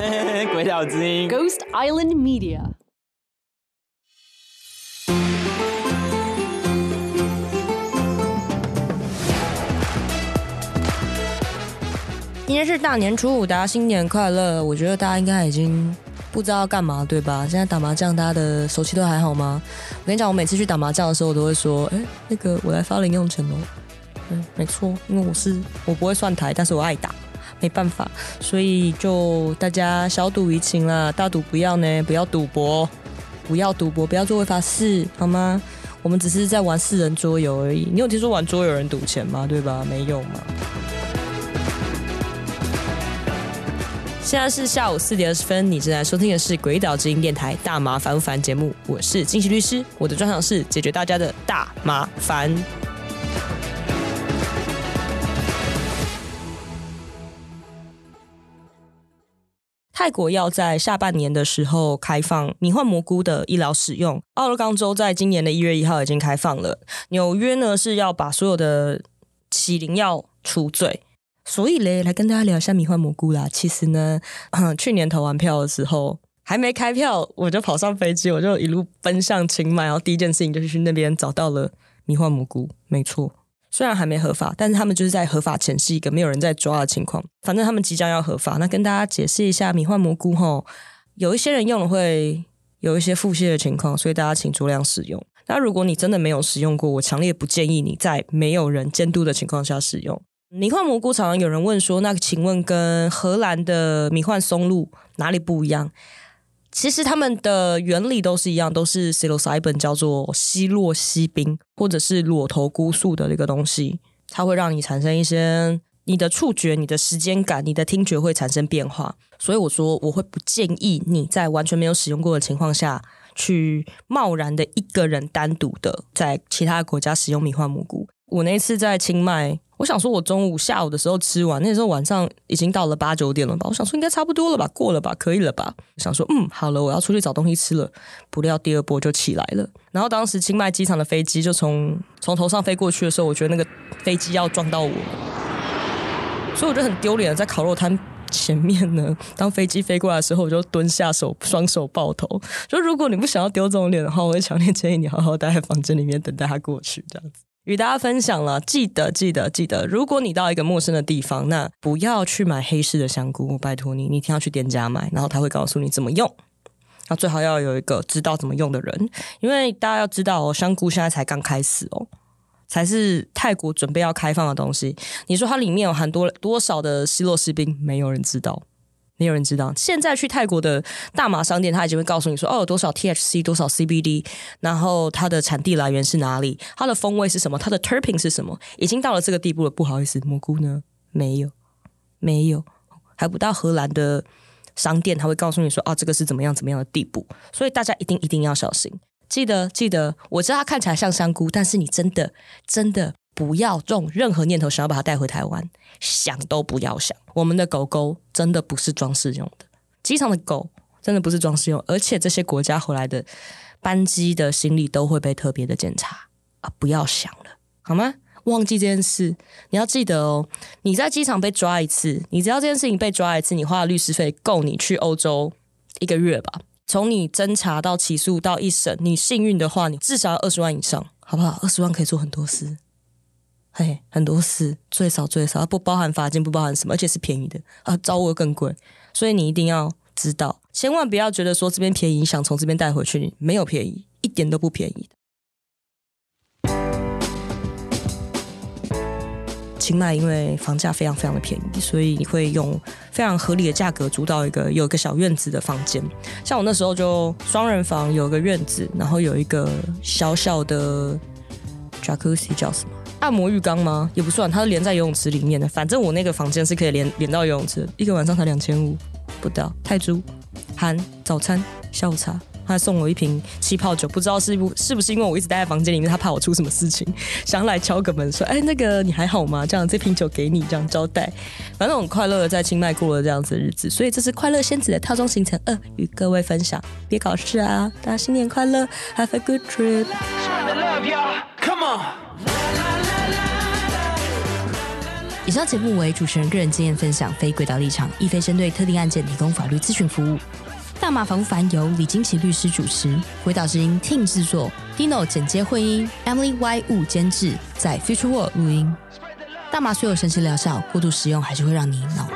鬼岛之音，Ghost Island Media。今天是大年初五，大家新年快乐！我觉得大家应该已经不知道要干嘛，对吧？现在打麻将，大家的手气都还好吗？我跟你讲，我每次去打麻将的时候，我都会说：“哎，那个我来发零用钱哦。”嗯，没错，因为我是我不会算台，但是我爱打，没办法，所以就大家小赌怡情啦，大赌不要呢，不要赌博，不要赌博，不要做违法事，好吗？我们只是在玩四人桌游而已。你有听说玩桌游有人赌钱吗？对吧？没有吗。现在是下午四点二十分，你正在收听的是《鬼岛之音》电台《大麻烦不烦》节目，我是金喜律师，我的专长是解决大家的大麻烦。泰国要在下半年的时候开放迷幻蘑菇的医疗使用，奥勒冈州在今年的一月一号已经开放了，纽约呢是要把所有的起灵药除罪。所以嘞，来跟大家聊一下迷幻蘑菇啦。其实呢，嗯，去年投完票的时候，还没开票，我就跑上飞机，我就一路奔向清迈，然后第一件事情就是去那边找到了迷幻蘑菇。没错，虽然还没合法，但是他们就是在合法前是一个没有人在抓的情况。反正他们即将要合法。那跟大家解释一下，迷幻蘑菇吼，有一些人用了会有一些腹泻的情况，所以大家请酌量使用。那如果你真的没有使用过，我强烈不建议你在没有人监督的情况下使用。迷幻蘑菇常常有人问说，那请问跟荷兰的迷幻松露哪里不一样？其实它们的原理都是一样，都是 psilocybin 叫做西洛西宾，或者是裸头菇素的那个东西，它会让你产生一些你的触觉、你的时间感、你的听觉会产生变化。所以我说，我会不建议你在完全没有使用过的情况下去贸然的一个人单独的在其他国家使用迷幻蘑菇。我那次在清迈。我想说，我中午、下午的时候吃完，那时候晚上已经到了八九点了吧？我想说应该差不多了吧，过了吧，可以了吧？想说，嗯，好了，我要出去找东西吃了。不料第二波就起来了。然后当时清迈机场的飞机就从从头上飞过去的时候，我觉得那个飞机要撞到我，所以我就很丢脸，在烤肉摊前面呢。当飞机飞过来的时候，我就蹲下手，双手抱头。就如果你不想要丢这种脸的话，我会强烈建议你好好待在房间里面等待他过去，这样子。与大家分享了，记得记得记得，如果你到一个陌生的地方，那不要去买黑市的香菇，拜托你，你一定要去店家买，然后他会告诉你怎么用。那最好要有一个知道怎么用的人，因为大家要知道哦，香菇现在才刚开始哦，才是泰国准备要开放的东西。你说它里面有含多多少的西洛西宾，没有人知道。没有人知道。现在去泰国的大麻商店，他已经会告诉你说，哦，有多少 THC，多少 CBD，然后它的产地来源是哪里，它的风味是什么，它的 terpene 是什么，已经到了这个地步了。不好意思，蘑菇呢？没有，没有，还不到荷兰的商店，他会告诉你说，哦，这个是怎么样怎么样的地步。所以大家一定一定要小心，记得记得。我知道它看起来像香菇，但是你真的真的。不要用任何念头想要把它带回台湾，想都不要想。我们的狗狗真的不是装饰用的，机场的狗真的不是装饰用，而且这些国家回来的班机的行李都会被特别的检查啊！不要想了，好吗？忘记这件事，你要记得哦。你在机场被抓一次，你只要这件事情被抓一次，你花的律师费够你去欧洲一个月吧？从你侦查到起诉到一审，你幸运的话，你至少要二十万以上，好不好？二十万可以做很多事。嘿，很多事最少最少不包含罚金，不包含什么，而且是便宜的啊，招额更贵，所以你一定要知道，千万不要觉得说这边便宜，想从这边带回去，没有便宜，一点都不便宜的。清迈因为房价非常非常的便宜，所以你会用非常合理的价格租到一个有一个小院子的房间，像我那时候就双人房，有个院子，然后有一个小小的 Jacuzzi 叫什么？按摩浴缸吗？也不算，它是连在游泳池里面的。反正我那个房间是可以连连到游泳池，一个晚上才两千五不到泰铢，含早餐、下午茶，他还送我一瓶气泡酒。不知道是不是不是因为我一直待在房间里面，他怕我出什么事情，想来敲个门说：“哎，那个你还好吗？”这样这瓶酒给你，这样招待。反正很快乐的在清迈过了这样子的日子，所以这是快乐仙子的套装行程二，与各位分享。别搞事啊！大家新年快乐，Have a good trip。以上节目为主持人个人经验分享，非轨道立场，亦非针对特定案件提供法律咨询服务。大麻防烦由李金奇律师主持，轨道之音 Team 制作，Dino 剪接混音，Emily Y 物监制，在 Future World 录音。大麻虽有神奇疗效，过度使用还是会让你脑。